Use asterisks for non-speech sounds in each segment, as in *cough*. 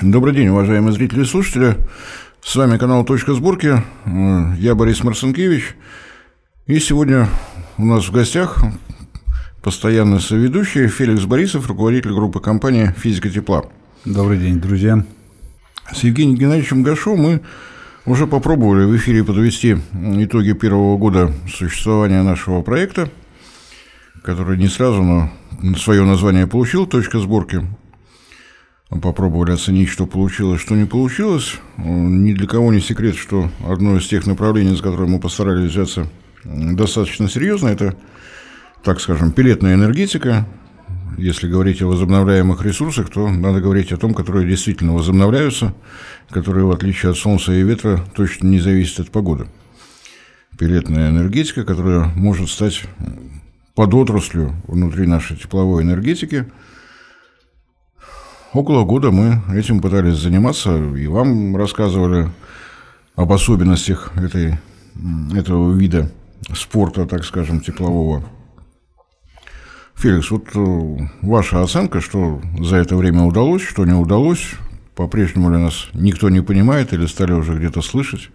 Добрый день, уважаемые зрители и слушатели. С вами канал «Точка сборки». Я Борис Марцинкевич. И сегодня у нас в гостях постоянный соведущий Феликс Борисов, руководитель группы компании «Физика тепла». Добрый день, друзья. С Евгением Геннадьевичем Гашо мы уже попробовали в эфире подвести итоги первого года существования нашего проекта, который не сразу, но свое название получил «Точка сборки». Попробовали оценить, что получилось, что не получилось. Ни для кого не секрет, что одно из тех направлений, за которое мы постарались взяться достаточно серьезно, это, так скажем, пилетная энергетика. Если говорить о возобновляемых ресурсах, то надо говорить о том, которые действительно возобновляются, которые, в отличие от солнца и ветра, точно не зависят от погоды. Пилетная энергетика, которая может стать подотраслью внутри нашей тепловой энергетики – Около года мы этим пытались заниматься, и вам рассказывали об особенностях этой, этого вида спорта, так скажем, теплового. Феликс, вот э, ваша оценка, что за это время удалось, что не удалось, по-прежнему ли нас никто не понимает или стали уже где-то слышать?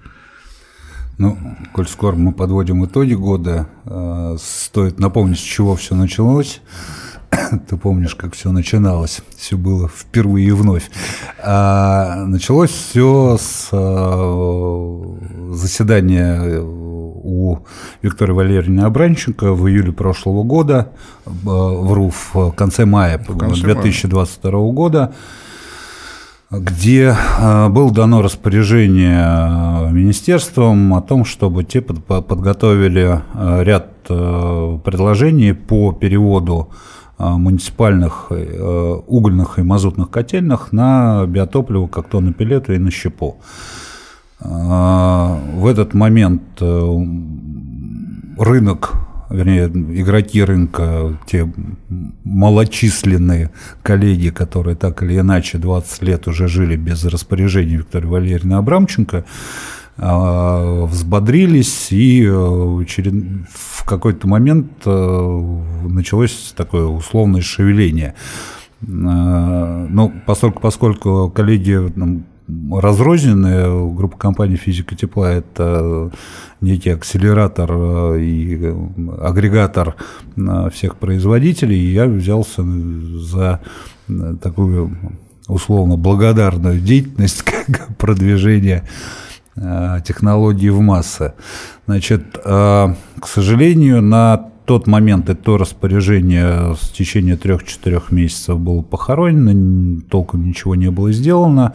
Ну, коль скоро мы подводим итоги года, э, стоит напомнить, с чего все началось. *coughs* Ты помнишь, как все начиналось? Все было впервые и вновь. А, началось все с а, заседания у Виктории Валерьевны Абранченко в июле прошлого года, вру, в конце мая в конце 2022 мая. года, где а, было дано распоряжение министерством о том, чтобы те подготовили ряд предложений по переводу муниципальных э, угольных и мазутных котельных на биотопливо, как то на пилету и на щепу. А, в этот момент э, рынок, вернее, игроки рынка, те малочисленные коллеги, которые так или иначе 20 лет уже жили без распоряжения Виктории Валерьевны Абрамченко, взбодрились, и э, в какой-то момент э, началось такое условное шевеление. А, ну, поскольку, поскольку коллеги разрозненные, группа компаний «Физика тепла» – это некий акселератор э, и агрегатор всех производителей, я взялся за такую условно благодарную деятельность, *laughs* как продвижение Э, технологии в массы. Значит, э, к сожалению, на тот момент и то распоряжение в течение трех-четырех месяцев было похоронено, толком ничего не было сделано.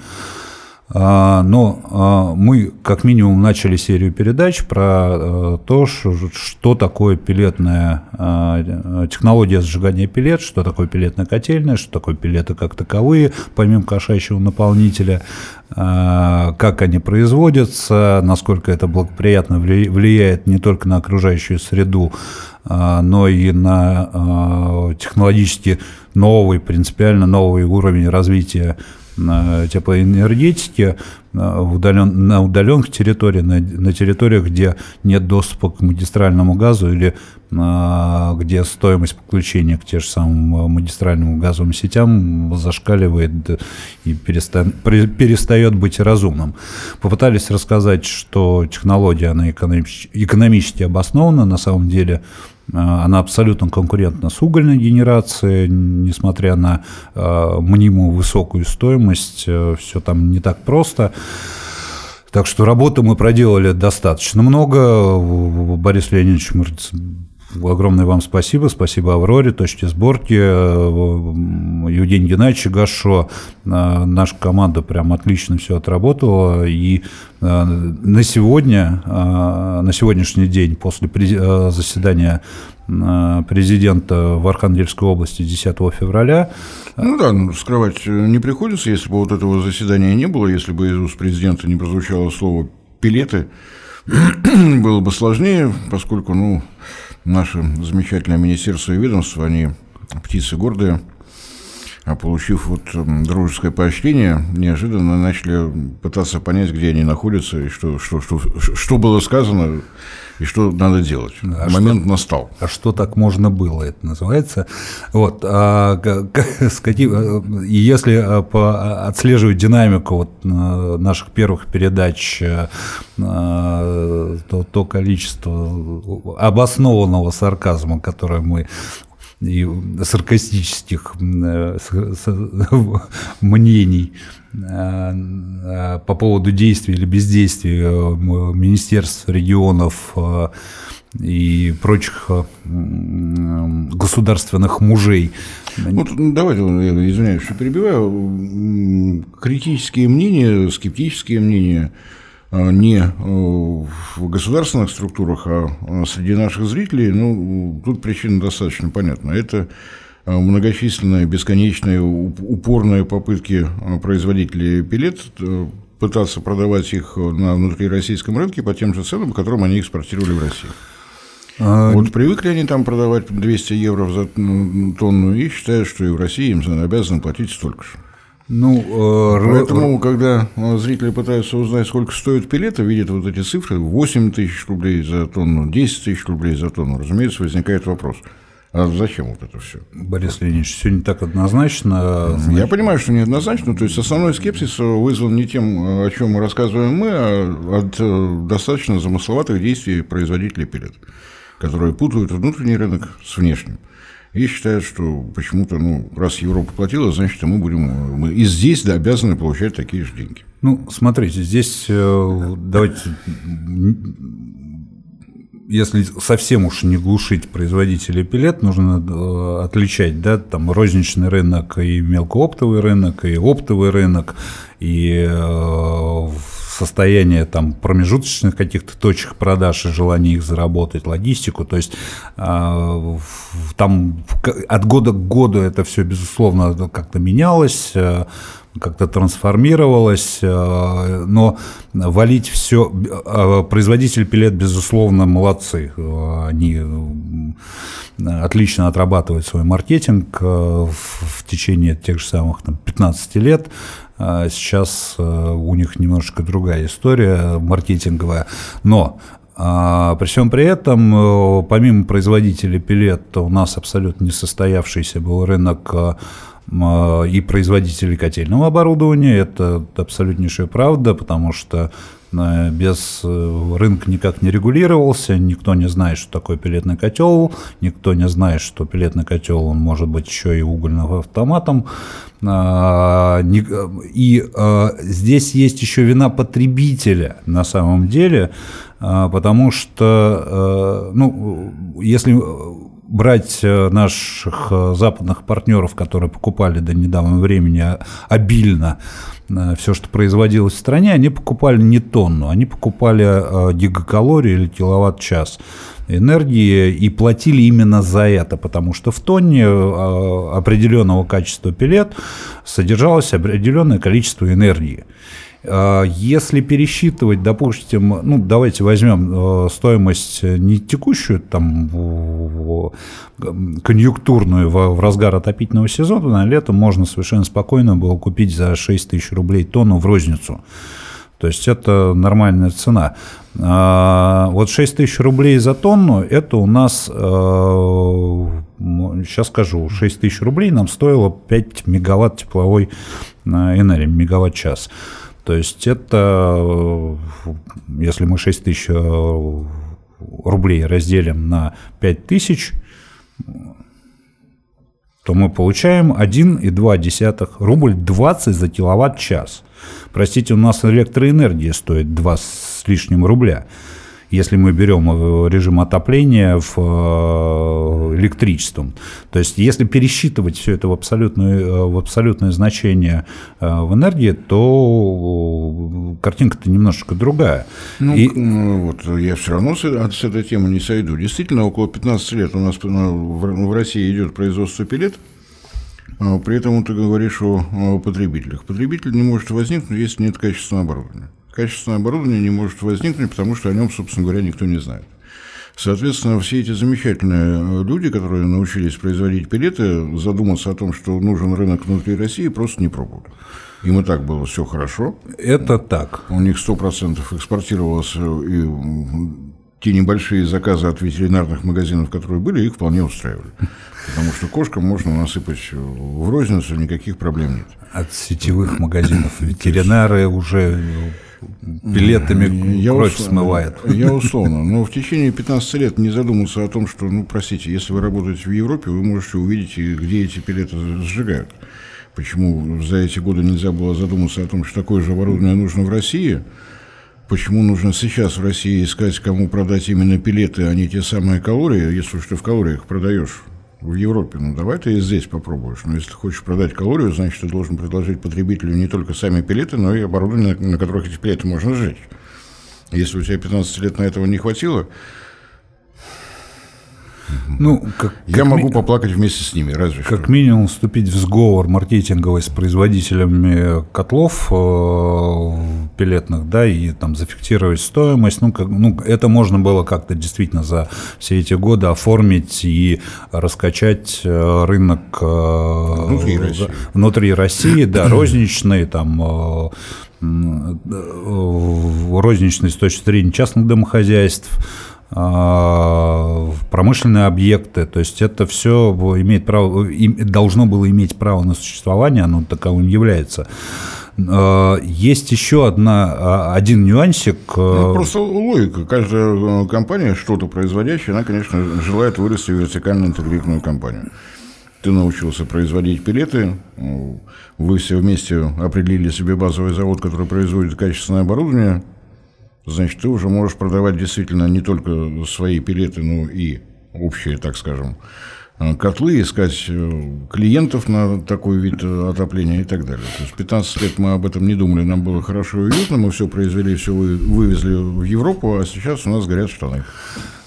А, но а, мы как минимум начали серию передач про э, то, что такое пилетная а, технология сжигания пилет, что такое пилетная котельная, что такое пилеты как таковые, помимо кошачьего наполнителя, как они производятся, насколько это благоприятно влияет не только на окружающую среду, но и на технологически новый, принципиально новый уровень развития теплоэнергетики в удален, на удаленных территориях, на, на территориях, где нет доступа к магистральному газу или а, где стоимость подключения к тем же самым магистральным газовым сетям зашкаливает и переста, перестает быть разумным. Попытались рассказать, что технология она экономически, экономически обоснована, на самом деле а, она абсолютно конкурентна с угольной генерацией, несмотря на э, мнимую высокую стоимость, э, все там не так просто. Так что работы мы проделали достаточно много. Борис Леонидович Огромное вам спасибо. Спасибо Авроре, точке сборки, э, Евгению Геннадьевичу Гашо. Э, наша команда прям отлично все отработала. И э, на сегодня, на сегодняшний день, после заседания президента в Архангельской области 10 февраля. Ну да, ну, скрывать не приходится, если бы вот этого заседания не было, если бы из уст президента не прозвучало слово «пилеты», *clears throat* было бы сложнее, поскольку, ну, наше замечательное министерство и ведомство, они птицы гордые, а получив вот дружеское поощрение, неожиданно начали пытаться понять, где они находятся и что, что, что, что было сказано и что надо делать. А Момент что, настал. А что так можно было, это называется. Вот, а, с каким, *laughs* и если а, по, отслеживать динамику вот, наших первых передач, то, то количество обоснованного сарказма, которое мы и саркастических э, *laughs* мнений э, э, по поводу действий или бездействия министерств, регионов и прочих государственных мужей. Вот давайте, я извиняюсь, что перебиваю. Критические мнения, скептические мнения – Э, не э, в государственных структурах, а э, среди наших зрителей, ну, тут причина достаточно понятна. Это многочисленные, бесконечные, упорные попытки производителей пилет пытаться продавать их на внутрироссийском рынке по тем же ценам, по которым они экспортировали в Россию. А... Вот привыкли они там продавать 200 евро за тонну и считают, что и в России им обязаны платить столько же. Ну, э, Поэтому, когда э, зрители пытаются узнать, сколько стоит пилета, видят вот эти цифры, 8 тысяч рублей за тонну, 10 тысяч рублей за тонну, разумеется, возникает вопрос. А зачем вот это все? Борис Леонидович, все не так однозначно. Значит... Я понимаю, что неоднозначно. То есть основной скепсис вызван не тем, о чем мы рассказываем мы, а от э, достаточно замысловатых действий производителей пилет, которые путают внутренний рынок с внешним и считают, что почему-то, ну, раз Европа платила, значит, мы будем мы и здесь да, обязаны получать такие же деньги. Ну, смотрите, здесь э, давайте, если совсем уж не глушить производителей пилет, нужно э, отличать, да, там розничный рынок и мелкооптовый рынок, и оптовый рынок, и э, состояние там промежуточных каких-то точек продаж и желание их заработать, логистику. То есть э, там от года к году это все, безусловно, как-то менялось как-то трансформировалось, э, но валить все, э, производитель пилет, безусловно, молодцы, они отлично отрабатывают свой маркетинг в течение тех же самых там, 15 лет, сейчас э, у них немножко другая история маркетинговая. Но при всем при этом, э, помимо производителей пилет, у нас абсолютно несостоявшийся был рынок э, и производителей котельного оборудования. Это абсолютнейшая правда, потому что Э, без э, рынка никак не регулировался, никто не знает, что такое пилетный котел, никто не знает, что пилетный котел он может быть еще и угольным автоматом. А, и здесь есть еще вина потребителя на самом деле, потому что, ну, если брать наших западных партнеров, которые покупали до недавнего времени обильно Э, все, что производилось в стране, они покупали не тонну, они покупали э, гигакалории или киловатт-час энергии и платили именно за это, потому что в тонне э, определенного качества пилет содержалось определенное количество энергии. А, если пересчитывать, допустим, ну давайте возьмем э, стоимость не текущую, там конъюнктурную в разгар отопительного сезона, на лето можно совершенно спокойно было купить за 6 тысяч рублей тонну в розницу. То есть это нормальная цена. А, вот 6 тысяч рублей за тонну, это у нас, сейчас э, скажу, 6 тысяч рублей нам стоило 5 мегаватт тепловой э, энергии, мегаватт-час. То есть это, если мы 6 тысяч э, рублей разделим на 5 тысяч, то мы получаем 1,2 рубль 20 за киловатт-час. Простите, у нас электроэнергия стоит 2 с лишним рубля если мы берем э, режим отопления в э, электричеством. То есть, если пересчитывать все это в абсолютное, э, в абсолютное значение в энергии, то картинка-то немножечко другая. Ну, И... вот я все равно с, с этой темы не сойду. Действительно, около 15 лет у нас в России идет производство пилет, а при этом ты говоришь о потребителях. Потребитель не может возникнуть, если нет качественного оборудования качественное оборудование не может возникнуть, потому что о нем, собственно говоря, никто не знает. Соответственно, все эти замечательные люди, которые научились производить пилеты, задуматься о том, что нужен рынок внутри России, просто не пробовали. Им и так было все хорошо. Это так. У них 100% экспортировалось, и те небольшие заказы от ветеринарных магазинов, которые были, их вполне устраивали. Потому что кошкам можно насыпать в розницу, никаких проблем нет. От сетевых магазинов ветеринары уже билетами я кровь условно, смывает. Я условно. Но в течение 15 лет не задумался о том, что, ну, простите, если вы работаете в Европе, вы можете увидеть, где эти пилеты сжигают. Почему за эти годы нельзя было задуматься о том, что такое же оборудование нужно в России? Почему нужно сейчас в России искать, кому продать именно пилеты, а не те самые калории, если уж ты в калориях продаешь? В Европе, ну давай ты и здесь попробуешь. Но если ты хочешь продать калорию, значит, ты должен предложить потребителю не только сами пилеты, но и оборудование, на которых эти пилеты можно сжечь. Если у тебя 15 лет на этого не хватило, ну, как, Я как могу ми... поплакать вместе с ними, разве Как что. минимум вступить в сговор маркетинговый с производителями котлов э, пилетных, да, и там зафиксировать стоимость. Ну, как, ну, это можно было как-то действительно за все эти годы оформить и раскачать э, рынок э, внутри России, внутри России да, *coughs* розничный, там э, э, розничный с точки зрения частных домохозяйств, промышленные объекты, то есть это все имеет право, должно было иметь право на существование, оно таковым является. А, есть еще одна, а, один нюансик. Ну, просто логика. Каждая компания, что-то производящая, она, конечно, желает вырасти в вертикально интегрированную компанию. Ты научился производить пилеты, вы все вместе определили себе базовый завод, который производит качественное оборудование, значит, ты уже можешь продавать действительно не только свои пилеты, но и общие, так скажем, э, котлы, искать э, клиентов на такой вид э, отопления и так далее. То есть 15 лет мы об этом не думали, нам было хорошо и уютно, мы все произвели, все вывезли в Европу, а сейчас у нас горят штаны.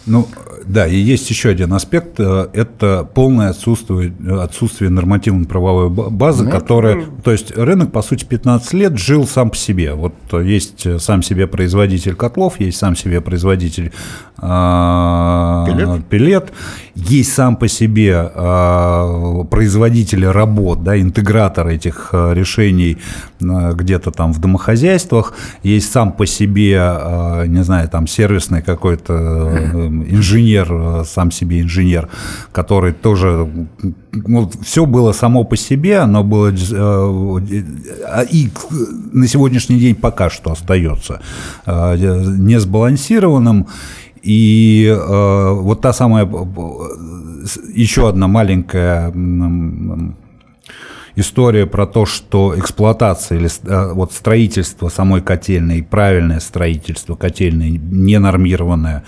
Ну, да, и есть еще один аспект, э, это полное отсутствие, отсутствие нормативно-правовой базы, ну, которая, это... то есть рынок, по сути, 15 лет жил сам по себе. Вот есть сам себе производитель котлов, есть сам себе производитель э, пилет. пилет, есть сам по себе э, производители работ, да, интегратор этих э, решений э, где-то там в домохозяйствах, есть сам по себе, э, не знаю, там сервисный какой-то э, инженер, э, сам себе инженер, который тоже, ну, все было само по себе, оно было э, а, и на сегодняшний день пока что остается э, не сбалансированным. И э, вот та самая, еще одна маленькая история про то, что эксплуатация или вот строительство самой котельной, правильное строительство котельной, ненормированное,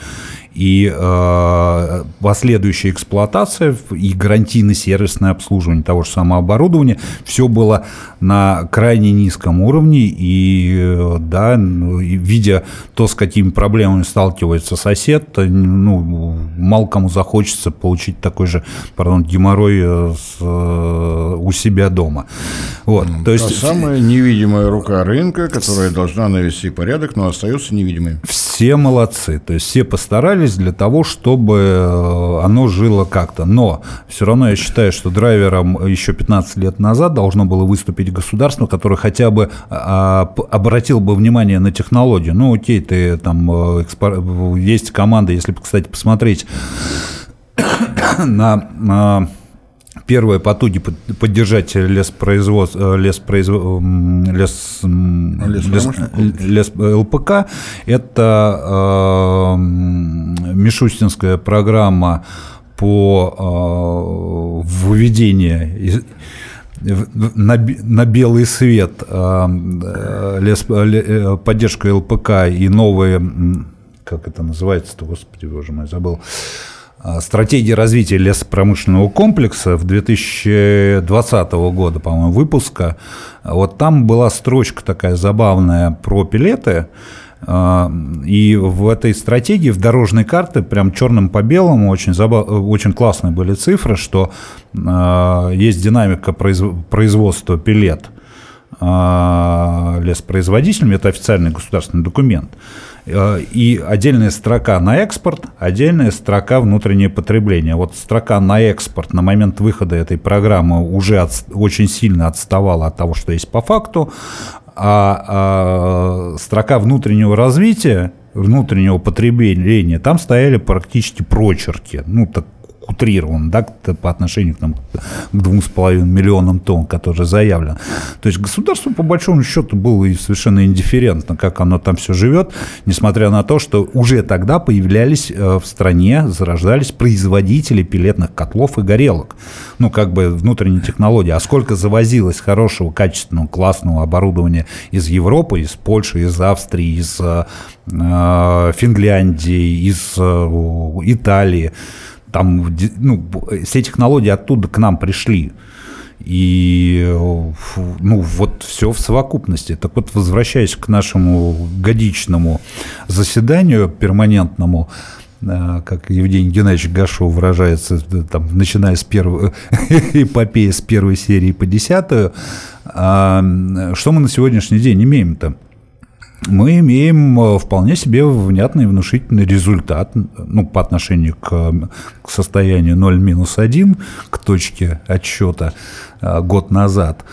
и э, последующая эксплуатация и гарантийно-сервисное обслуживание того же самого оборудования, все было на крайне низком уровне, и, э, да, видя то, с какими проблемами сталкивается сосед, ну, мало кому захочется получить такой же, пардон, геморрой э, с, э, у себя дома. Вот, то есть... Та самая невидимая рука рынка, которая должна навести порядок, но остается невидимой. Все молодцы, то есть все постарались, старались для того, чтобы э, оно жило как-то. Но все равно я считаю, что драйвером еще 15 лет назад должно было выступить государство, которое хотя бы а, обратил бы внимание на технологию. Ну, окей, ты там э, есть команда, если, кстати, посмотреть *coughs* на Первые потуги поддержать леспроизводство, э, леспроизв... лес... лес... лес... ЛПК – это э, Мишустинская программа по э, выведению на, на белый свет э, э лес, э, поддержка ЛПК и новые, как это называется-то, господи, боже мой, забыл, а, стратегии развития лесопромышленного комплекса в 2020 года, по-моему, выпуска. Вот там была строчка такая забавная про пилеты, а, и в этой стратегии, в дорожной карте, прям черным по белому, очень, забав... очень классные были цифры, что а, есть динамика производства пилет – а, лесопроизводителями, это официальный государственный документ. Э, и отдельная строка на экспорт, отдельная строка внутреннее потребление. Вот строка на экспорт на момент выхода этой программы уже от, очень сильно отставала от того, что есть по факту, а, а строка внутреннего развития внутреннего потребления, там стояли практически прочерки. Ну, так утрирован, да, по отношению там, к 2,5 миллионам тонн, которые заявлено. То есть государство, по большому счету, было совершенно индифферентно, как оно там все живет, несмотря на то, что уже тогда появлялись э, в стране, зарождались производители пилетных котлов и горелок. Ну, как бы внутренние технологии. А сколько завозилось хорошего, качественного, классного оборудования из Европы, из Польши, из Австрии, из э, Финляндии, из э, Италии там, ну, все технологии оттуда к нам пришли. И ну, вот все в совокупности. Так вот, возвращаясь к нашему годичному заседанию перманентному, э, как Евгений Геннадьевич Гашов выражается, там, начиная с первой *laughs* эпопеи, с первой серии по десятую, а, что мы на сегодняшний день имеем-то? Мы имеем э, вполне себе внятный внушительный результат ну, по отношению к, к состоянию 0-1, к точке отсчета э, год назад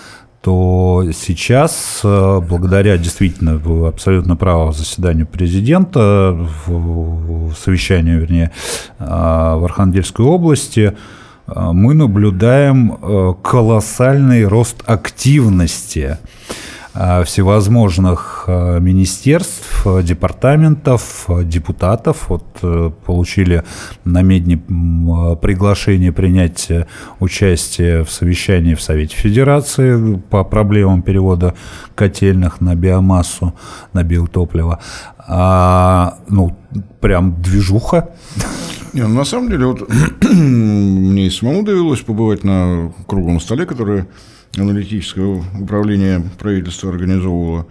то сейчас, э, благодаря действительно абсолютно правому заседанию президента, в совещанию, вернее, в Архангельской области, мы наблюдаем колоссальный рост активности всевозможных э, министерств, департаментов, депутатов. Вот получили на Медне приглашение принять участие в совещании в Совете Федерации по проблемам перевода котельных на биомассу, на биотопливо. А, ну, прям движуха. Не, ну, на самом деле, вот *clears throat* мне и самому довелось побывать на круглом столе, который аналитическое управление правительства организовывало.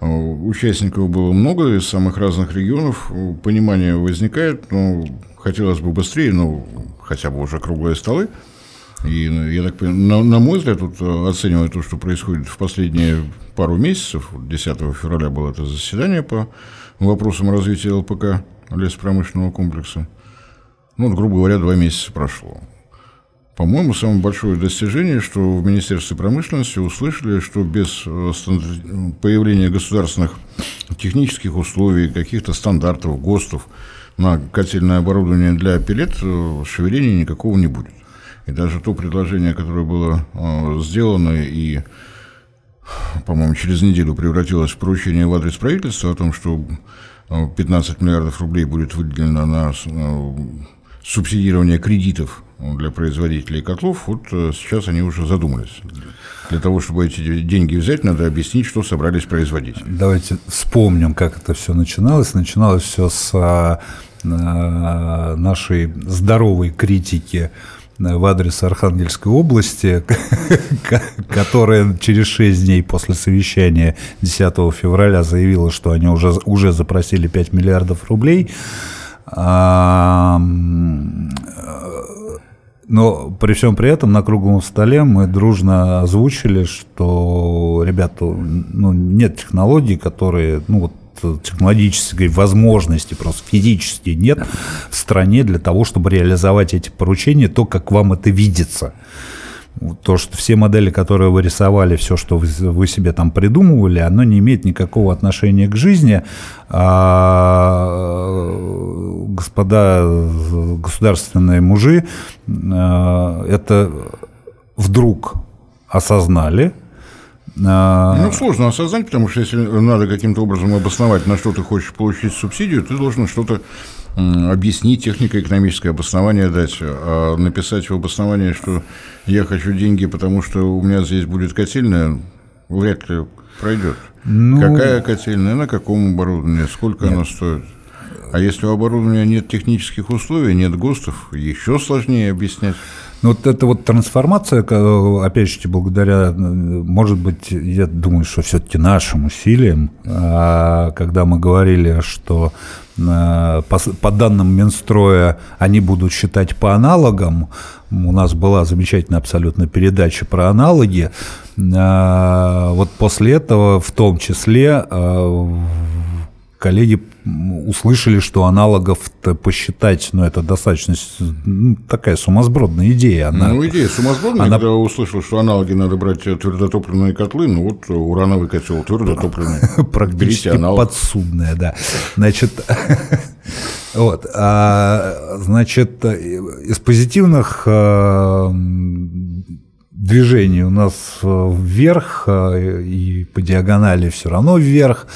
А, участников было много из самых разных регионов. Понимание возникает, но хотелось бы быстрее, но хотя бы уже круглые столы. И я так понимаю, на, на мой взгляд, вот, оценивая то, что происходит в последние пару месяцев, 10 февраля было это заседание по вопросам развития ЛПК, лесопромышленного комплекса, ну, грубо говоря, два месяца прошло. По-моему, самое большое достижение, что в Министерстве промышленности услышали, что без э, появления государственных технических условий, каких-то стандартов, ГОСТов на котельное оборудование для пилет э, шевеления никакого не будет. И даже то предложение, которое было э, сделано и, по-моему, через неделю превратилось в поручение в адрес правительства о том, что 15 миллиардов рублей будет выделено на субсидирование кредитов для производителей котлов, вот э, сейчас они уже задумались. Для того, чтобы эти деньги взять, надо объяснить, что собрались производить. Давайте вспомним, как это все начиналось. Начиналось все с а, а, нашей здоровой критики в адрес Архангельской области, *laughs* которая через 6 дней после совещания 10 февраля заявила, что они уже, уже запросили 5 миллиардов рублей. Но при всем при этом на круглом столе мы дружно озвучили, что, ребята, ну, нет технологий, которые, ну, вот технологической возможности, просто физически нет в стране для того, чтобы реализовать эти поручения, то, как вам это видится то, что все модели, которые вы рисовали, все, что вы, себе там придумывали, оно не имеет никакого отношения к жизни. А, господа государственные мужи а, это вдруг осознали, а, ну, сложно осознать, потому что если надо каким-то образом обосновать, на что ты хочешь получить субсидию, ты должен что-то объяснить, технико-экономическое обоснование дать, а написать в обосновании, что я хочу деньги, потому что у меня здесь будет котельная, вряд ли пройдет. Ну... Какая котельная, на каком оборудовании, сколько Нет. она стоит? А если у оборудования нет технических условий, нет ГОСТов, еще сложнее объяснять. Ну, вот эта вот трансформация, опять же, благодаря, может быть, я думаю, что все-таки нашим усилиям, а, когда мы говорили, что Э, по, по данным Минстроя они будут считать по аналогам. У нас была замечательная абсолютно передача про аналоги. Вот после этого, в том числе, коллеги услышали, что аналогов посчитать, ну, это достаточно ну, такая сумасбродная идея. Она, ну, идея сумасбродная, она... когда услышал, что аналоги надо брать твердотопливные котлы, ну, вот урановый котел твердотопливный. *laughs* Практически подсудная, да. Значит, *laughs* вот, а, значит, из позитивных движений у нас вверх а, и по диагонали все равно вверх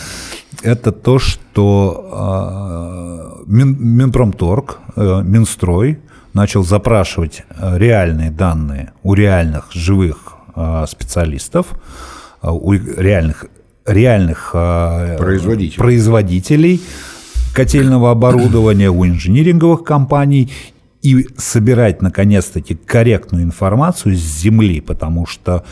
это то, что э, Мин, Минпромторг, э, Минстрой начал запрашивать э, реальные данные у реальных живых специалистов, у реальных, реальных производителей. производителей котельного оборудования, у инжиниринговых компаний и собирать наконец-таки корректную информацию с земли, потому что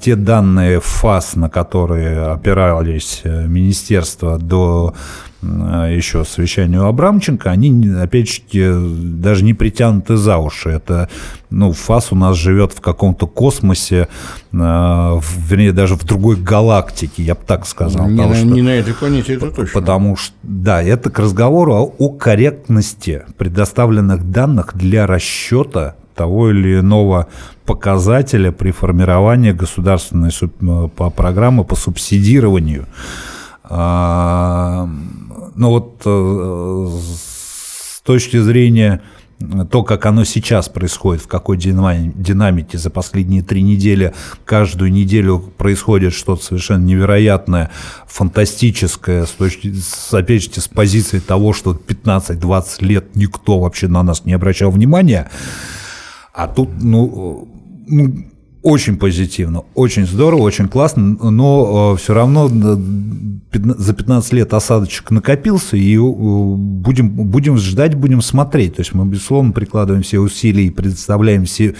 те данные ФАС, на которые опирались э, министерства до еще совещанию Абрамченко, они, опять же, даже не притянуты за уши. Это, ну, ФАС у нас живет в каком-то космосе, э, вернее, даже в другой галактике, я бы так сказал. Не, на, что, не на этой планете, это точно. Потому что, да, это к разговору о, о корректности предоставленных данных для расчета того или иного показателя при формировании государственной э, программы по субсидированию. А, Но ну вот э, с точки зрения то, как оно сейчас происходит, в какой динамике за последние три недели, каждую неделю происходит что-то совершенно невероятное, фантастическое, с точки, опять же, с позиции того, что 15-20 лет никто вообще на нас не обращал внимания, а тут, ну, ну очень позитивно, очень здорово, очень классно, но э, все равно за 15 лет осадочек накопился, и э, будем, будем ждать, будем смотреть. То есть мы, безусловно, прикладываем все усилия и предоставляем все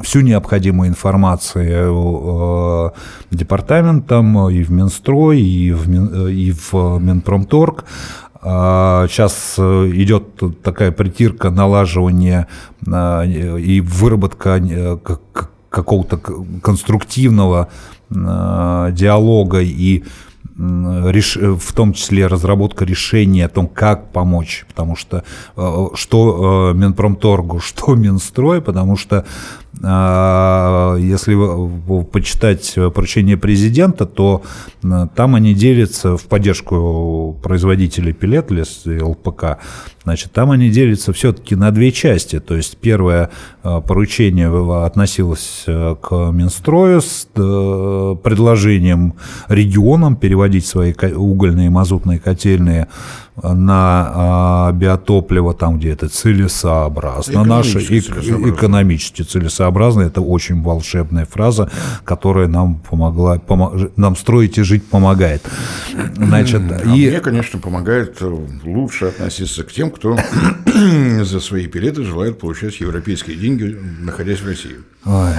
всю необходимую информацию департаментам и в Минстрой, и в, и в Минпромторг. Сейчас а, идет такая притирка, налаживание а, и выработка э, какого-то конструктивного а, диалога и в том числе разработка решения о том, как помочь, потому что э, что э, Минпромторгу, *laughs* что Минстрой, потому что если почитать поручение президента, то там они делятся в поддержку производителей пилет, ЛПК, значит, там они делятся все-таки на две части. То есть первое а, поручение относилось э, к Минстрою с э, предложением регионам переводить свои угольные и мазутные котельные на а, биотопливо там, где это целесообразно, целесообразно. экономически целесообразно, это очень волшебная фраза, которая нам помогла, пом, нам строить и жить помогает. Значит, а и... мне, конечно, помогает э, лучше относиться к тем, кто *coughs* за свои билеты желает получать европейские деньги, находясь в России. Ой,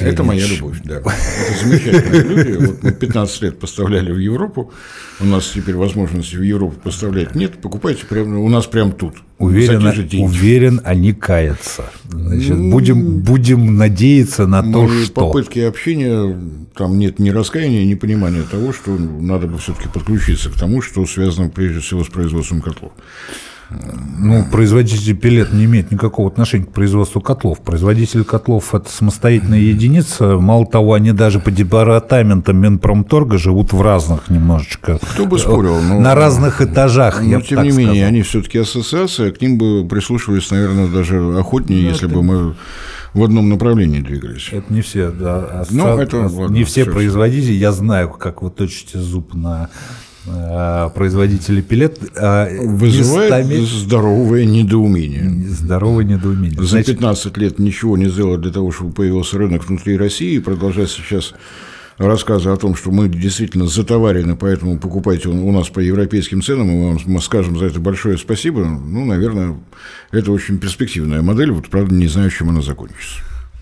*coughs* это моя любовь, да. Это замечательные люди. Вот мы 15 лет поставляли в Европу. У нас теперь возможности в Европу поставлять нет. Покупайте прямо у нас прямо тут. Уверен, уверен, они каятся. Значит, ну, будем, будем надеяться на то, что... попытки общения, там нет ни раскаяния, ни понимания того, что надо бы все-таки подключиться к тому, что связано прежде всего с производством котлов. Ну, производитель пилет не имеет никакого отношения к производству котлов. Производитель котлов – это самостоятельная единица. Мало того, они даже по департаментам Минпромторга живут в разных немножечко. Кто бы спорил. Но, ну, на разных этажах, но, я тем не менее, сказал. они все-таки ассоциация, к ним бы прислушивались, наверное, даже охотнее, ну, если это... бы мы в одном направлении двигались. Это не все, да. Ну, это, ладно, не все производители. Я знаю, как вы точите зуб на Э, производители пилет э, вызывает местами... здоровое недоумение. Здоровое недоумение. За 15 лет ничего не сделали для того, чтобы появился рынок внутри России, и продолжать сейчас рассказы о том, что мы действительно затоварены, поэтому покупайте у нас по европейским ценам, и мы вам скажем за это большое спасибо, ну, наверное, это очень перспективная модель, вот, правда, не знаю, чем она закончится.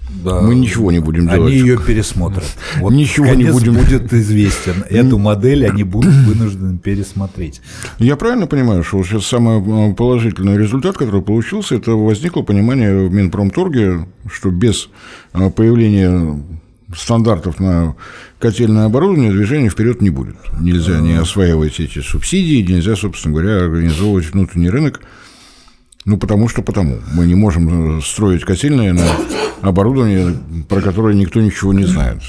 Да. Мы ничего не будем делать. Они ее пересмотрят. *laughs* Вот ничего не будем. будет известен. Эту модель они будут вынуждены пересмотреть. Я правильно понимаю, что сейчас самый э, положительный результат, который получился, это возникло понимание в Минпромторге, что без э, появления стандартов на котельное оборудование движения вперед не будет. Нельзя не осваивать эти субсидии, нельзя, собственно говоря, организовывать внутренний рынок. Ну, потому что потому. Мы не можем строить котельное на оборудование, про которое никто ничего не знает.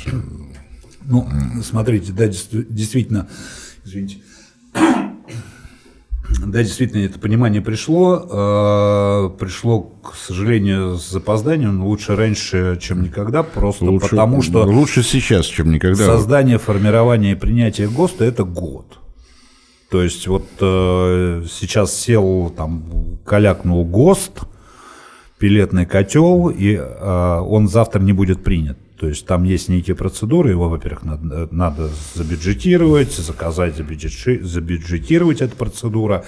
Ну, смотрите, да, действительно, извините, *coughs* да, действительно, это понимание пришло. Э, пришло, к сожалению, с запозданием, но лучше раньше, чем никогда, просто лучше, потому что... Лучше сейчас, чем никогда. Создание, формирование и принятие ГОСТа – это год. То есть вот э, сейчас сел, там, калякнул ГОСТ, пилетный котел, и э, он завтра не будет принят. То есть там есть некие процедуры, его, во-первых, надо, надо забюджетировать, заказать, забюджети, забюджетировать эту процедуру,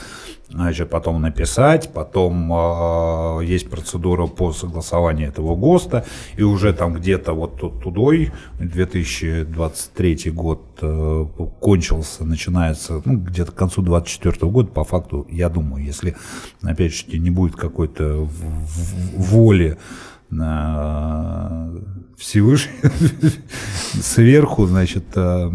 значит, потом написать, потом э, есть процедура по согласованию этого ГОСТа, и уже там где-то вот тут тудой 2023 год э, кончился, начинается, ну, где-то к концу 2024 года, по факту, я думаю, если, опять же, не будет какой-то воли Всевышний *laughs* сверху, значит, э,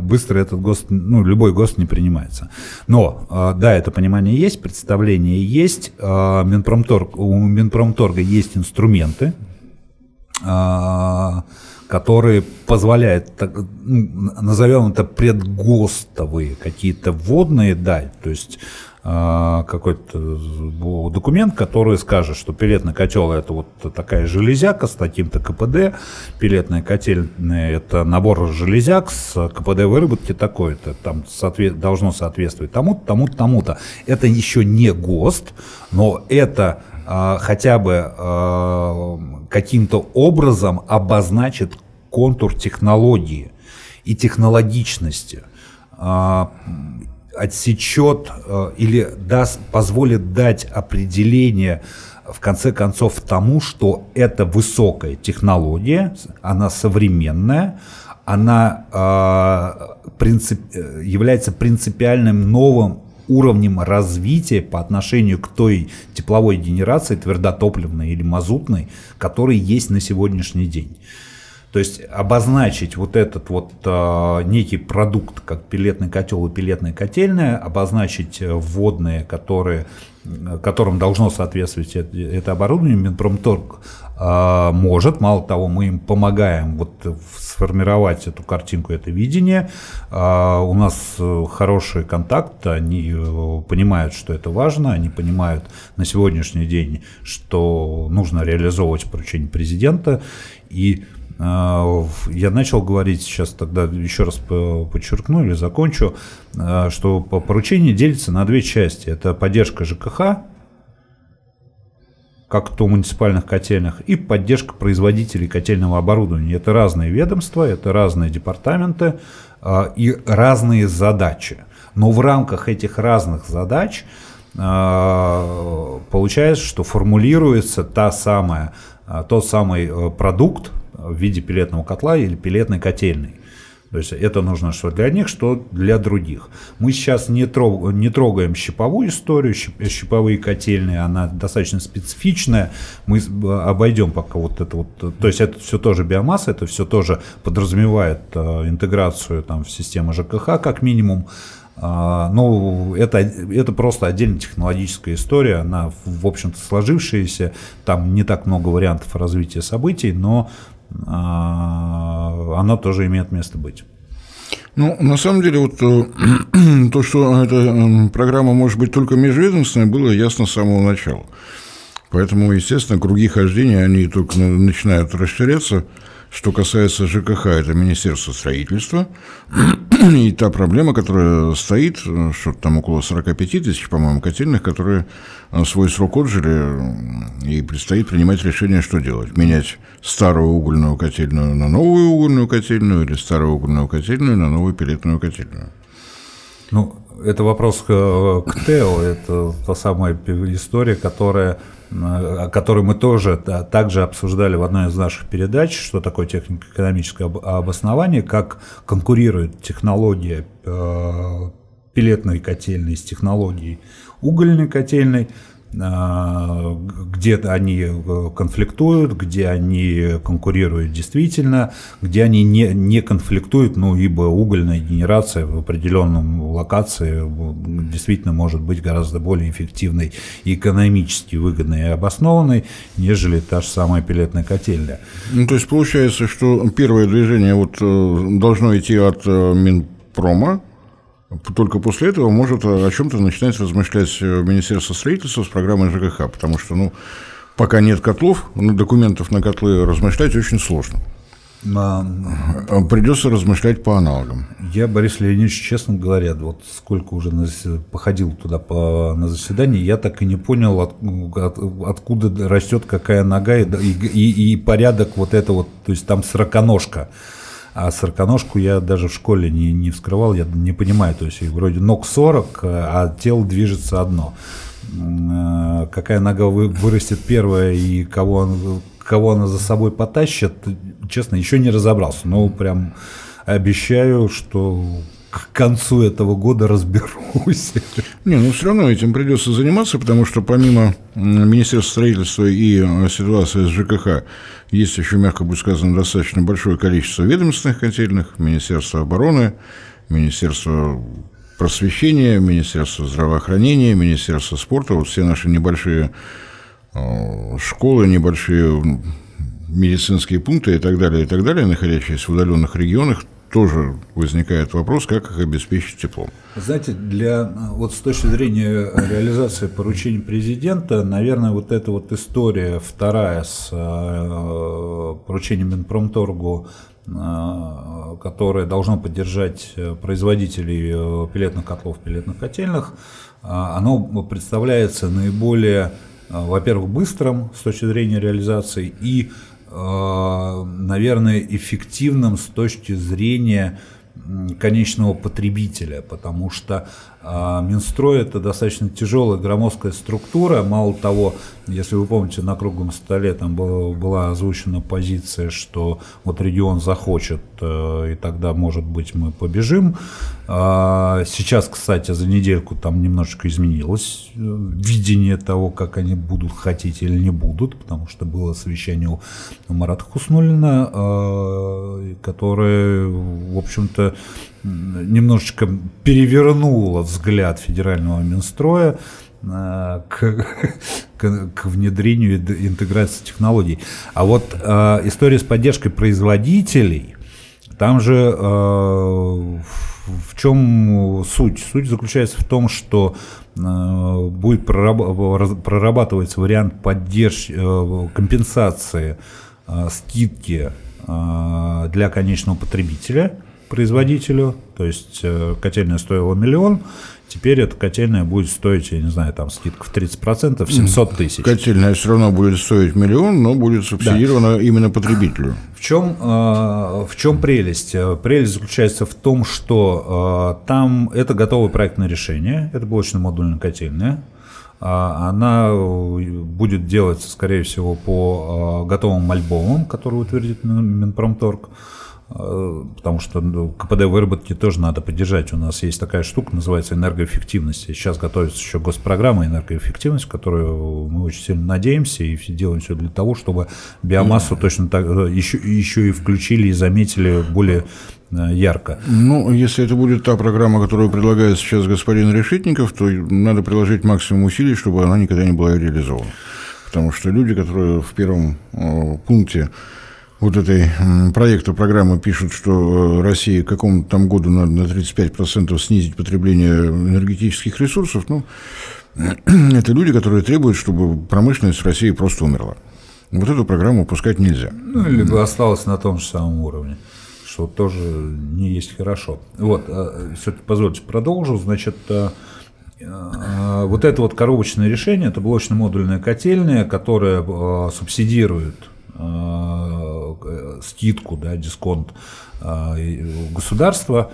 быстро этот ГОСТ, ну, любой ГОСТ не принимается. Но, э, да, это понимание есть, представление есть, э, Минпромторг, у Минпромторга есть инструменты, которые позволяют, назовем это предгостовые какие-то вводные дать, то есть какой-то документ, который скажет, что пилетный котел это вот такая железяка с таким-то КПД, пилетная котельная это набор железяк с КПД выработки такой-то, там соответ, должно соответствовать тому-то, тому-то, тому-то. Это еще не ГОСТ, но это а, хотя бы а, каким-то образом обозначит контур технологии и технологичности отсечет э, или даст, позволит дать определение в конце концов тому, что это высокая технология, она современная, она э, принцип, э, является принципиальным новым уровнем развития по отношению к той тепловой генерации, твердотопливной или мазутной, которая есть на сегодняшний день. То есть обозначить вот этот вот э, некий продукт, как пилетный котел и пилетная котельная, обозначить э, вводные, которые, которым должно соответствовать это, это оборудование, Минпромторг э, может. Мало того, мы им помогаем вот сформировать эту картинку, это видение. Э, у нас хороший контакт, они понимают, что это важно, они понимают на сегодняшний день, что нужно реализовывать поручение президента. И я начал говорить, сейчас тогда еще раз подчеркну или закончу, а, что поручение делится на две части. Это поддержка ЖКХ, как то муниципальных котельных, и поддержка производителей котельного оборудования. Это разные ведомства, это разные департаменты а, и разные задачи. Но в рамках этих разных задач получается, что формулируется та самая, тот самый э, продукт, в виде пилетного котла или пилетной котельной. То есть это нужно что для них, что для других. Мы сейчас не, трог, не трогаем щиповую историю, щиповые котельные, она достаточно специфичная. Мы обойдем пока вот это вот. То есть это все тоже биомасса, это все тоже подразумевает э, интеграцию там, в систему ЖКХ как минимум. А, ну, это, это просто отдельная технологическая история, она, в общем-то, сложившаяся, там не так много вариантов развития событий, но а, оно тоже имеет место быть. Ну, на самом деле, вот э, *clears throat* то, что эта программа может быть только межведомственной, было ясно с самого начала. Поэтому, естественно, круги хождения, они только начинают расширяться – что касается ЖКХ, это Министерство строительства. *clears throat* И та проблема, которая стоит, что там около 45 тысяч, по-моему, котельных, которые э, свой срок отжили, и предстоит принимать решение, что делать. Менять старую угольную котельную на новую угольную котельную или старую угольную котельную на новую пилетную котельную. Ну, это вопрос к, к Тео, это та самая история, которая который мы тоже также обсуждали в одной из наших передач, что такое технико-экономическое обоснование, как конкурирует технология э, пилетной котельной с технологией угольной котельной. А, где они э, конфликтуют, где они конкурируют действительно, где они не, не конфликтуют, ну, ибо угольная генерация в определенном локации действительно может быть гораздо более эффективной и экономически выгодной и обоснованной, нежели та же самая пилетная котельная. Ну, то есть получается, что первое движение вот э, должно идти от э, Минпрома, только после этого может о чем-то начинать размышлять Министерство строительства с программой ЖКХ, потому что, ну, пока нет котлов, ну, документов на котлы размышлять очень сложно. А, Придется размышлять по аналогам. Я, Борис Леонидович, честно говоря, вот сколько уже походил туда по, на заседание, я так и не понял, от, от, откуда растет какая нога и, и, и порядок вот это вот, то есть там сороконожка. А сороконожку я даже в школе не, не вскрывал, я не понимаю. То есть вроде ног 40, а тело движется одно. Э, какая нога вырастет первая и кого, он, кого она за собой потащит, честно, еще не разобрался. Но прям обещаю, что к концу этого года разберусь. Не, ну все равно этим придется заниматься, потому что помимо Министерства строительства и э, ситуации с ЖКХ есть еще, мягко будет сказано, достаточно большое количество ведомственных котельных, Министерство обороны, Министерство просвещения, Министерство здравоохранения, Министерство спорта, вот все наши небольшие э, школы, небольшие медицинские пункты и так далее, и так далее, находящиеся в удаленных регионах, тоже возникает вопрос, как их обеспечить теплом. Знаете, для вот с точки зрения реализации поручений президента, наверное, вот эта вот история вторая с э, поручением Минпромторгу, э, которое должно поддержать производителей э, пилетных котлов, пилетных котельных, э, оно представляется наиболее, э, во-первых, быстрым с точки зрения реализации и Э, наверное, эффективным с точки зрения конечного потребителя, потому что Минстрой – это достаточно тяжелая громоздкая структура. Мало того, если вы помните, на круглом столе там была озвучена позиция, что вот регион захочет, э, и тогда, может быть, мы побежим. А сейчас, кстати, за недельку там немножечко изменилось э, видение того, как они будут хотеть или не будут, потому что было совещание у Марата Хуснулина, э, которое, в общем-то, немножечко перевернула взгляд федерального Минстроя э, к, *laughs* к, к внедрению и интеграции технологий. А вот э, история с поддержкой производителей, там же э, в чем суть? Суть заключается в том, что э, будет прораб прорабатываться вариант поддержки, э, компенсации э, скидки э, для конечного потребителя – производителю, то есть э, котельная стоила миллион, теперь эта котельная будет стоить, я не знаю, там скидка в 30%, 700 тысяч. Котельная все равно будет стоить миллион, но будет субсидирована да. именно потребителю. В чем, э, в чем прелесть? Прелесть заключается в том, что э, там это готовое проектное решение, это блочно-модульная котельная, а она будет делаться, скорее всего, по готовым альбомам, которые утвердит Минпромторг. Э, потому что ну, КПД выработки тоже надо поддержать. У нас есть такая штука, называется энергоэффективность. Сейчас готовится еще госпрограмма энергоэффективность, которую мы очень сильно надеемся и делаем все для того, чтобы биомассу точно так еще, э, еще и включили и заметили более э, ярко. Ну, если это будет та программа, которую предлагает сейчас господин Решетников, то надо приложить максимум усилий, чтобы она никогда не была реализована. Потому что люди, которые в первом пункте вот этой проекта программы пишут, что э, России к какому-то там году надо на 35% снизить потребление энергетических ресурсов, ну, *clears throat* это люди, которые требуют, чтобы промышленность в России просто умерла. Вот эту программу пускать нельзя. Ну, либо осталось на том же самом уровне, что тоже не есть хорошо. Вот, а, все-таки позвольте продолжу. Значит, а, а, вот это вот коробочное решение, это блочно-модульная котельная, которая субсидирует скидку, да, дисконт государства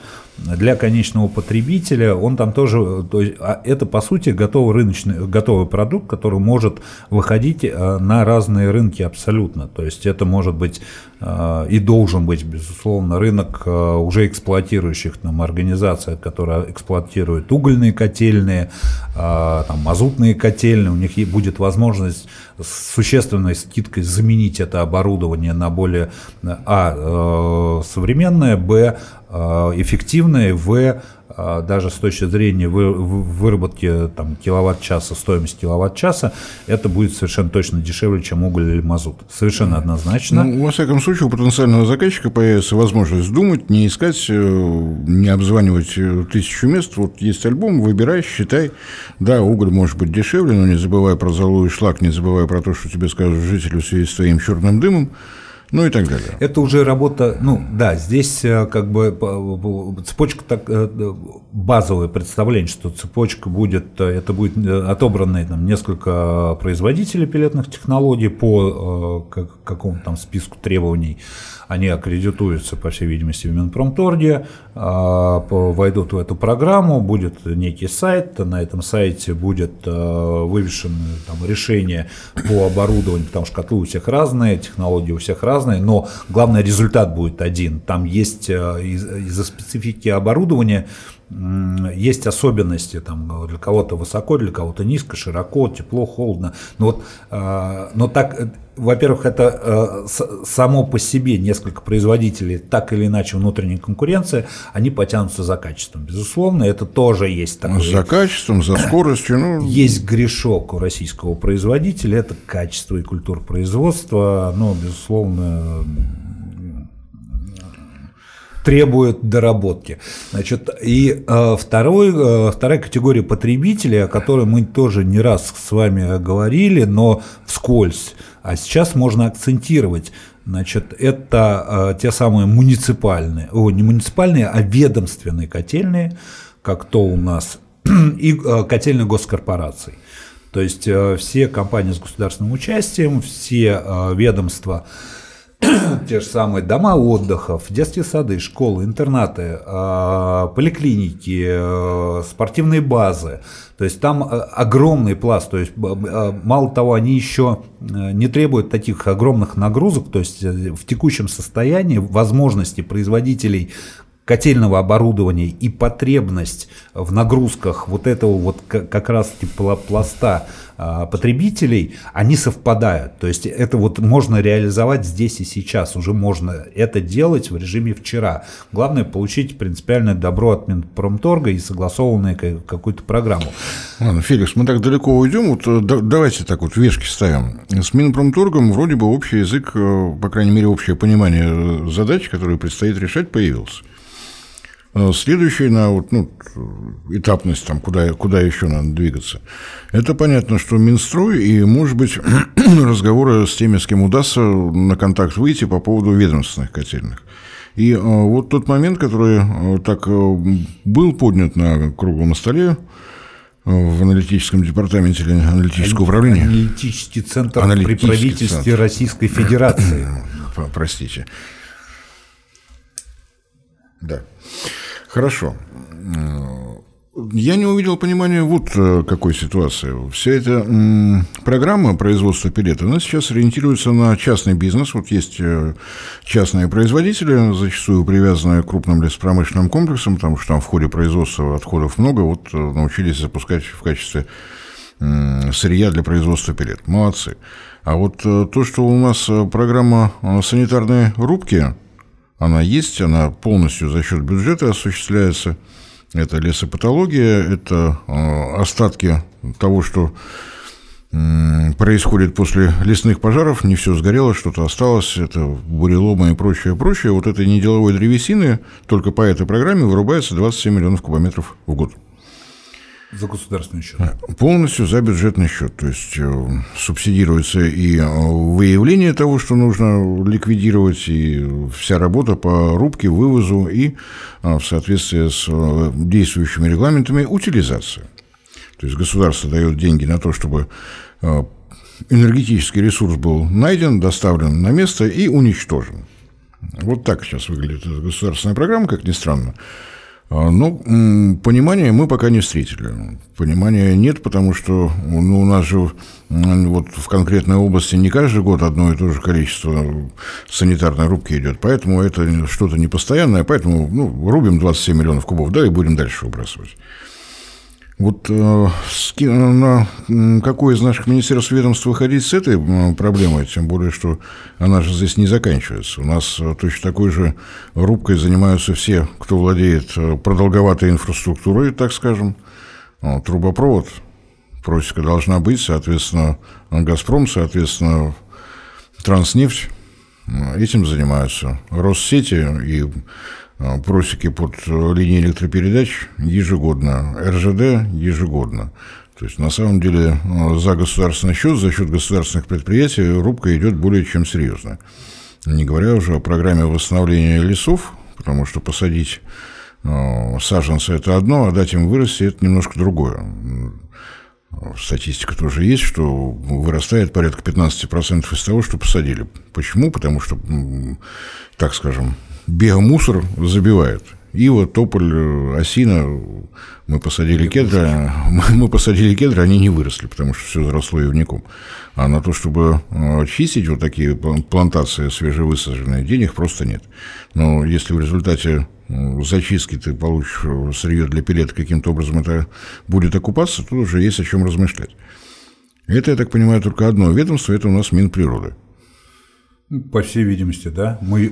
для конечного потребителя, он там тоже, то есть, а это по сути готовый рыночный, готовый продукт, который может выходить на разные рынки абсолютно. То есть это может быть и должен быть, безусловно, рынок уже эксплуатирующих там организаций, которые эксплуатируют угольные котельные, там, мазутные котельные, у них будет возможность с существенной скидкой заменить это оборудование на более а, современное, б, эффективное, в а, даже с точки зрения выработки там, киловатт-часа, стоимость киловатт-часа, это будет совершенно точно дешевле, чем уголь или мазут. Совершенно однозначно. Ну, во всяком случае, у потенциального заказчика появится возможность думать, не искать, э, не обзванивать э, тысячу мест. Вот есть альбом, выбирай, считай. Да, уголь может быть дешевле, но не забывай про золу и шлак, не забывай про то, что тебе скажут жители в связи с твоим черным дымом ну и так далее. Это уже работа, ну да, здесь э, как бы цепочка так э, базовое представление, что цепочка будет, э, это будет отобраны там несколько производителей пилетных технологий по какому-то там списку требований они аккредитуются, по всей видимости, в Минпромторге, а, войдут в эту программу, будет некий сайт, на этом сайте будет а, вывешено там, решение по оборудованию, потому что котлы у всех разные, технологии у всех разные, но главный результат будет один. Там есть а, из-за специфики оборудования есть особенности, там, для кого-то высоко, для кого-то низко, широко, тепло, холодно. Но, вот, но так во-первых, это э, само по себе несколько производителей, так или иначе внутренняя конкуренция, они потянутся за качеством. Безусловно, это тоже есть такой... За качеством, за *coughs* скоростью. Ну... Есть грешок у российского производителя, это качество и культура производства, но, безусловно, требует доработки. Значит, и э, второй, э, вторая категория потребителей, о которой мы тоже не раз с вами говорили, но вскользь, а сейчас можно акцентировать. Значит, это э, те самые муниципальные, о, не муниципальные, а ведомственные котельные, как то у нас, *clears throat* и э, котельные госкорпораций. То есть э, все компании с государственным участием, все э, ведомства, *clears throat* те же самые дома отдыхов, детские сады, школы, интернаты, а, поликлиники, э, спортивные базы. То есть там э, огромный пласт. То есть э, мало того, они еще не требуют таких огромных нагрузок. То есть в текущем состоянии возможности производителей котельного оборудования и потребность в нагрузках вот этого вот как раз типа пласта потребителей, они совпадают. То есть это вот можно реализовать здесь и сейчас. Уже можно это делать в режиме вчера. Главное получить принципиальное добро от Минпромторга и согласованную какую-то программу. Ладно, Феликс, мы так далеко уйдем. Вот э, давайте так вот вешки ставим. С Минпромторгом вроде бы общий язык, э, по крайней мере, общее понимание э, задач, которые предстоит решать, появился. Э, следующий на вот, ну, этапность, там, куда, куда еще надо двигаться, это понятно, что Минстрой и, может быть, *clears throat* разговоры с теми, с кем удастся на контакт выйти по поводу ведомственных котельных. И э, вот тот момент, который э, так был поднят на круглом столе, в аналитическом департаменте или аналитического управления. Аналитический центр Аналитический при правительстве центр. Российской Федерации. *clears throat* Простите. Да. Хорошо. Я не увидел понимания вот э, какой ситуации. Вся эта программа производства пилета, она сейчас ориентируется на частный бизнес. Вот есть э, частные производители, зачастую привязанные к крупным лесопромышленным комплексам, потому что там в ходе производства отходов много, вот э, научились запускать в качестве сырья для производства пилет. Молодцы. А вот то, что у нас программа санитарной рубки, она есть, она полностью за счет бюджета осуществляется. Это лесопатология, это э, остатки того, что происходит после лесных пожаров, не все сгорело, что-то осталось, это буреломы и прочее, прочее. Вот этой неделовой древесины только по этой программе вырубается 27 миллионов кубометров в год. За государственный счет? Полностью за бюджетный счет. То есть э, субсидируется и э, выявление того, что нужно ликвидировать, и вся работа по рубке, вывозу и э, в соответствии с действующими регламентами утилизация. То есть государство дает деньги на то, чтобы энергетический ресурс был найден, доставлен на место и уничтожен. Вот так сейчас выглядит эта государственная программа, как ни странно. А, ну, понимания мы пока не встретили. Понимания нет, потому что ну, у нас же вот в конкретной области не каждый год одно и то же количество санитарной рубки идет, поэтому это что-то непостоянное, поэтому ну, рубим 27 миллионов кубов, да, и будем дальше выбрасывать. Вот э, на какое из наших министерств ведомств выходить с этой проблемой, тем более, что она же здесь не заканчивается. У нас э, точно такой же рубкой занимаются все, кто владеет э, продолговатой инфраструктурой, так скажем. Трубопровод, просека должна быть, соответственно, «Газпром», соответственно, «Транснефть» этим занимаются. Россети и Э, просеки под э, линией электропередач ежегодно, РЖД ежегодно. То есть, на самом деле, э, за государственный счет, за счет государственных предприятий рубка идет более чем серьезно. Не говоря уже о программе восстановления лесов, потому что посадить саженцы – это одно, а дать им вырасти – это немножко другое. Статистика тоже есть, что вырастает порядка 15% из того, что посадили. Почему? Потому что, так скажем, биомусор забивает. Ива, тополь, э, осина, мы посадили кедры, *laughs* мы посадили кедры, они не выросли, потому что все заросло ивником. А на то, чтобы э, очистить вот такие плантации свежевысаженные, денег просто нет. Но если в результате э, зачистки ты получишь сырье для пилета, каким-то образом это будет окупаться, то уже есть о чем размышлять. Это, я так понимаю, только одно ведомство, это у нас Минприроды. По всей видимости, да. Мы э,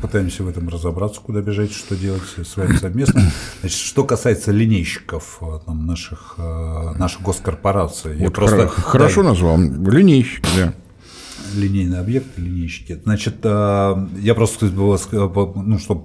пытаемся в этом разобраться, куда бежать, что делать с вами совместно. Значит, что касается линейщиков э, там, наших, э, наших госкорпораций. Вот я просто, хорошо да, назвал. Линейщики, да. Линейный объект, линейщики. Значит, я просто, ну, чтобы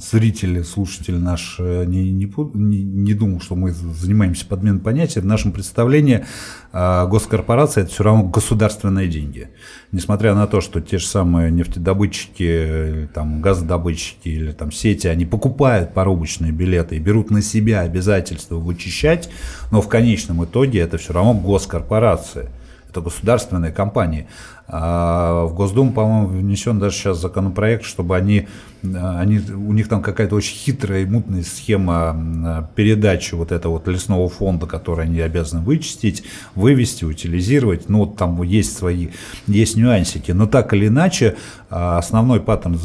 зрители, слушатели наш э, не, не, не, думал, что мы занимаемся подменой понятия. В нашем представлении э, госкорпорация – это все равно государственные деньги. Несмотря на то, что те же самые нефтедобытчики, там, газодобытчики или там, сети, они покупают порубочные билеты и берут на себя обязательство вычищать, но в конечном итоге это все равно госкорпорация это государственные компании. А в Госдуму, по-моему, внесен даже сейчас законопроект, чтобы они, они у них там какая-то очень хитрая и мутная схема передачи вот этого вот лесного фонда, который они обязаны вычистить, вывести, утилизировать. Ну, вот там есть свои, есть нюансики. Но так или иначе, а, основной паттерн,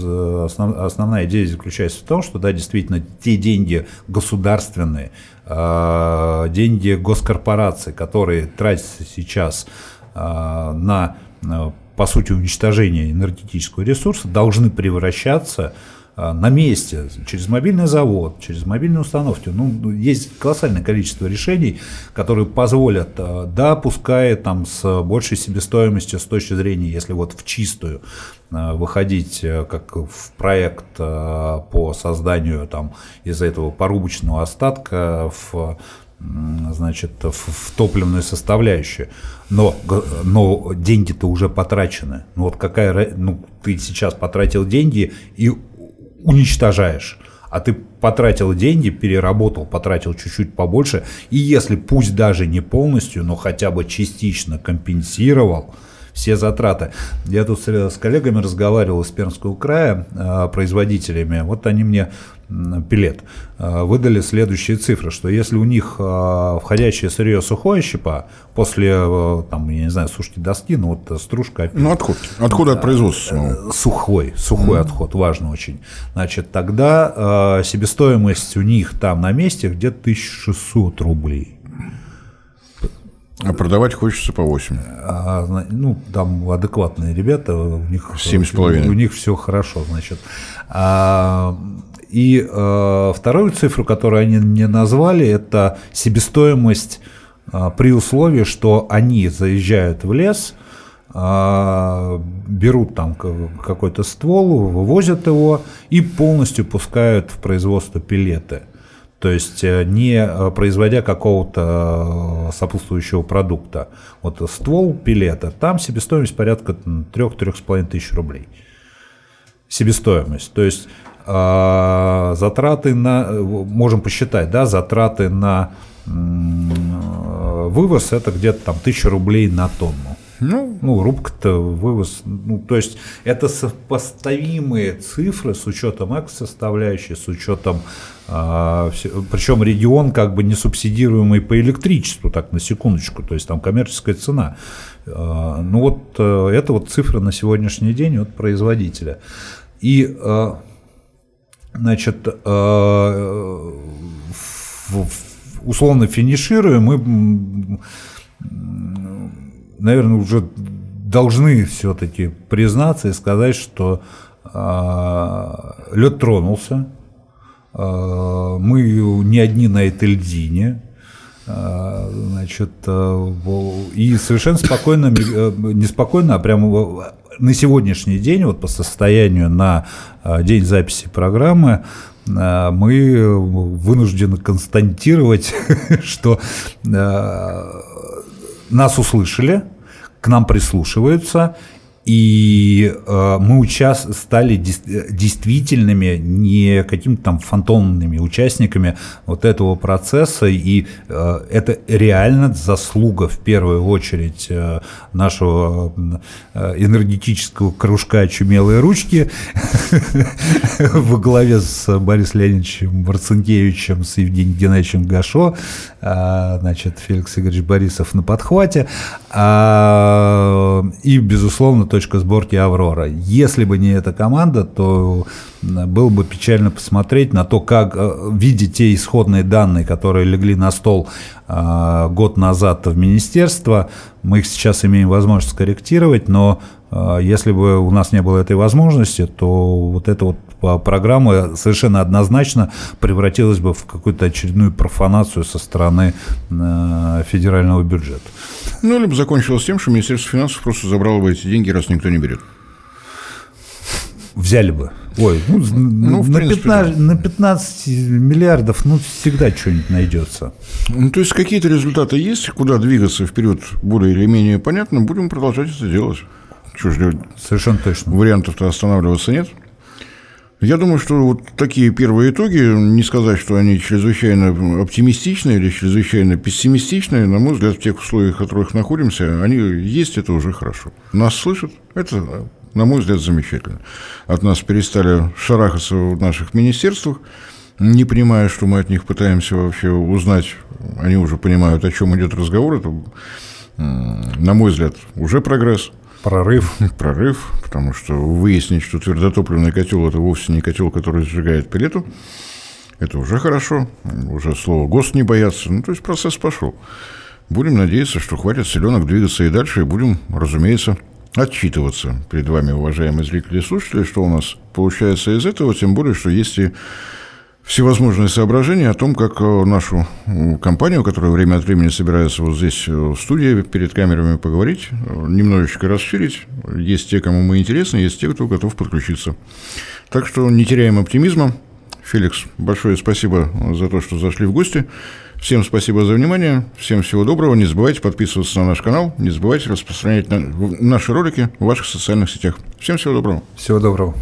основ, основная идея заключается в том, что, да, действительно, те деньги государственные, деньги госкорпораций, которые тратятся сейчас на, э, по сути, уничтожение энергетического ресурса, должны превращаться а, на месте, через мобильный завод, через мобильные установки. Ну, есть колоссальное количество решений, которые позволят, а, да, пускай там с большей себестоимостью с точки зрения, если вот в чистую выходить э, как в проект по созданию там из этого порубочного остатка в значит, в, в топливную составляющую. Но, но деньги-то уже потрачены. Ну вот какая, ну ты сейчас потратил деньги и уничтожаешь. А ты потратил деньги, переработал, потратил чуть-чуть побольше. И если пусть даже не полностью, но хотя бы частично компенсировал, все затраты. Я тут с коллегами разговаривал из Пермского края, а, производителями, вот они мне пилет, а, выдали следующие цифры, что если у них а, входящее сырье сухое щепа, после, там, я не знаю, сушки доски, ну вот стружка... Ну, отход, отходы от производства. Э, сухой, сухой mm-hmm. отход, важно очень. Значит, тогда себестоимость у них там на месте где-то 1600 рублей. А продавать хочется по 8. А, ну, там адекватные ребята, у них, 7,5. у них все хорошо, значит. А, и а, вторую цифру, которую они мне назвали, это себестоимость а, при условии, что они заезжают в лес, а, берут там какой-то ствол, вывозят его и полностью пускают в производство пилеты то есть э, не э, производя какого-то э, сопутствующего продукта. Вот ствол пилета, там себестоимость порядка 3-3,5 тысяч рублей. Себестоимость. То есть затраты на, можем посчитать, да, затраты на вывоз это где-то там 1000 рублей на тонну. Ну, ну рубка-то вывоз. Ну, то есть это сопоставимые цифры с учетом экс-составляющей, с учетом а, причем регион как бы не субсидируемый по электричеству, так на секундочку, то есть там коммерческая цена. А, ну вот э, это вот цифра на сегодняшний день от производителя. И а, значит, условно финицируя, мы, наверное, уже должны все-таки признаться и сказать, что лед тронулся, Э, мы не одни на этой льдине. Э, значит, э, и совершенно спокойно, неспокойно, а прямо на сегодняшний день, вот по состоянию на день записи программы, мы вынуждены констатировать, *laughs* что нас услышали, к нам прислушиваются, и э, мы участ... стали действительными, не какими-то там фантомными участниками вот этого процесса, и э, это реально заслуга в первую очередь э, нашего э, энергетического кружка «Очумелые ручки» *laughs* во главе с Борисом Леонидовичем Марцинкевичем, с Евгением Геннадьевичем Гашо, э, значит, Феликс Игоревич Борисов на подхвате, э, и, безусловно, точка сборки «Аврора». Если бы не эта команда, то было бы печально посмотреть на то, как, э, видя те исходные данные, которые легли на стол э, год назад в министерство, мы их сейчас имеем возможность скорректировать, но э, если бы у нас не было этой возможности, то вот эта вот программа совершенно однозначно превратилась бы в какую-то очередную профанацию со стороны федерального бюджета. Ну, либо закончилось тем, что Министерство финансов просто забрало бы эти деньги, раз никто не берет. Взяли бы. Ой, ну, ну на, принципе, 15, да. на 15 миллиардов, ну, всегда что-нибудь найдется. Ну, то есть какие-то результаты есть, куда двигаться вперед более или менее понятно, будем продолжать это делать. Что ж делать? Совершенно точно. Вариантов-то останавливаться нет. Я думаю, что вот такие первые итоги, не сказать, что они чрезвычайно оптимистичные или чрезвычайно пессимистичные, на мой взгляд, в тех условиях, в которых находимся, они есть, это уже хорошо. Нас слышат, это, на мой взгляд, замечательно. От нас перестали шарахаться в наших министерствах, не понимая, что мы от них пытаемся вообще узнать, они уже понимают, о чем идет разговор, это, на мой взгляд, уже прогресс. Прорыв. *laughs* Прорыв, потому что выяснить, что твердотопливный котел – это вовсе не котел, который сжигает пилету, это уже хорошо, уже слово «ГОСТ» не боятся, ну, то есть процесс пошел. Будем надеяться, что хватит селенок двигаться и дальше, и будем, разумеется, отчитываться перед вами, уважаемые зрители и слушатели, что у нас получается из этого, тем более, что есть и всевозможные соображения о том, как э, нашу компанию, которая время от времени собирается вот здесь э, в студии перед камерами поговорить, э, немножечко расширить. Есть те, кому мы интересны, есть те, кто готов подключиться. Так что не теряем оптимизма. Феликс, большое спасибо за то, что зашли в гости. Всем спасибо за внимание, всем всего доброго. Не забывайте подписываться на наш канал, не забывайте распространять наши ролики в ваших социальных сетях. Всем всего доброго. Всего доброго.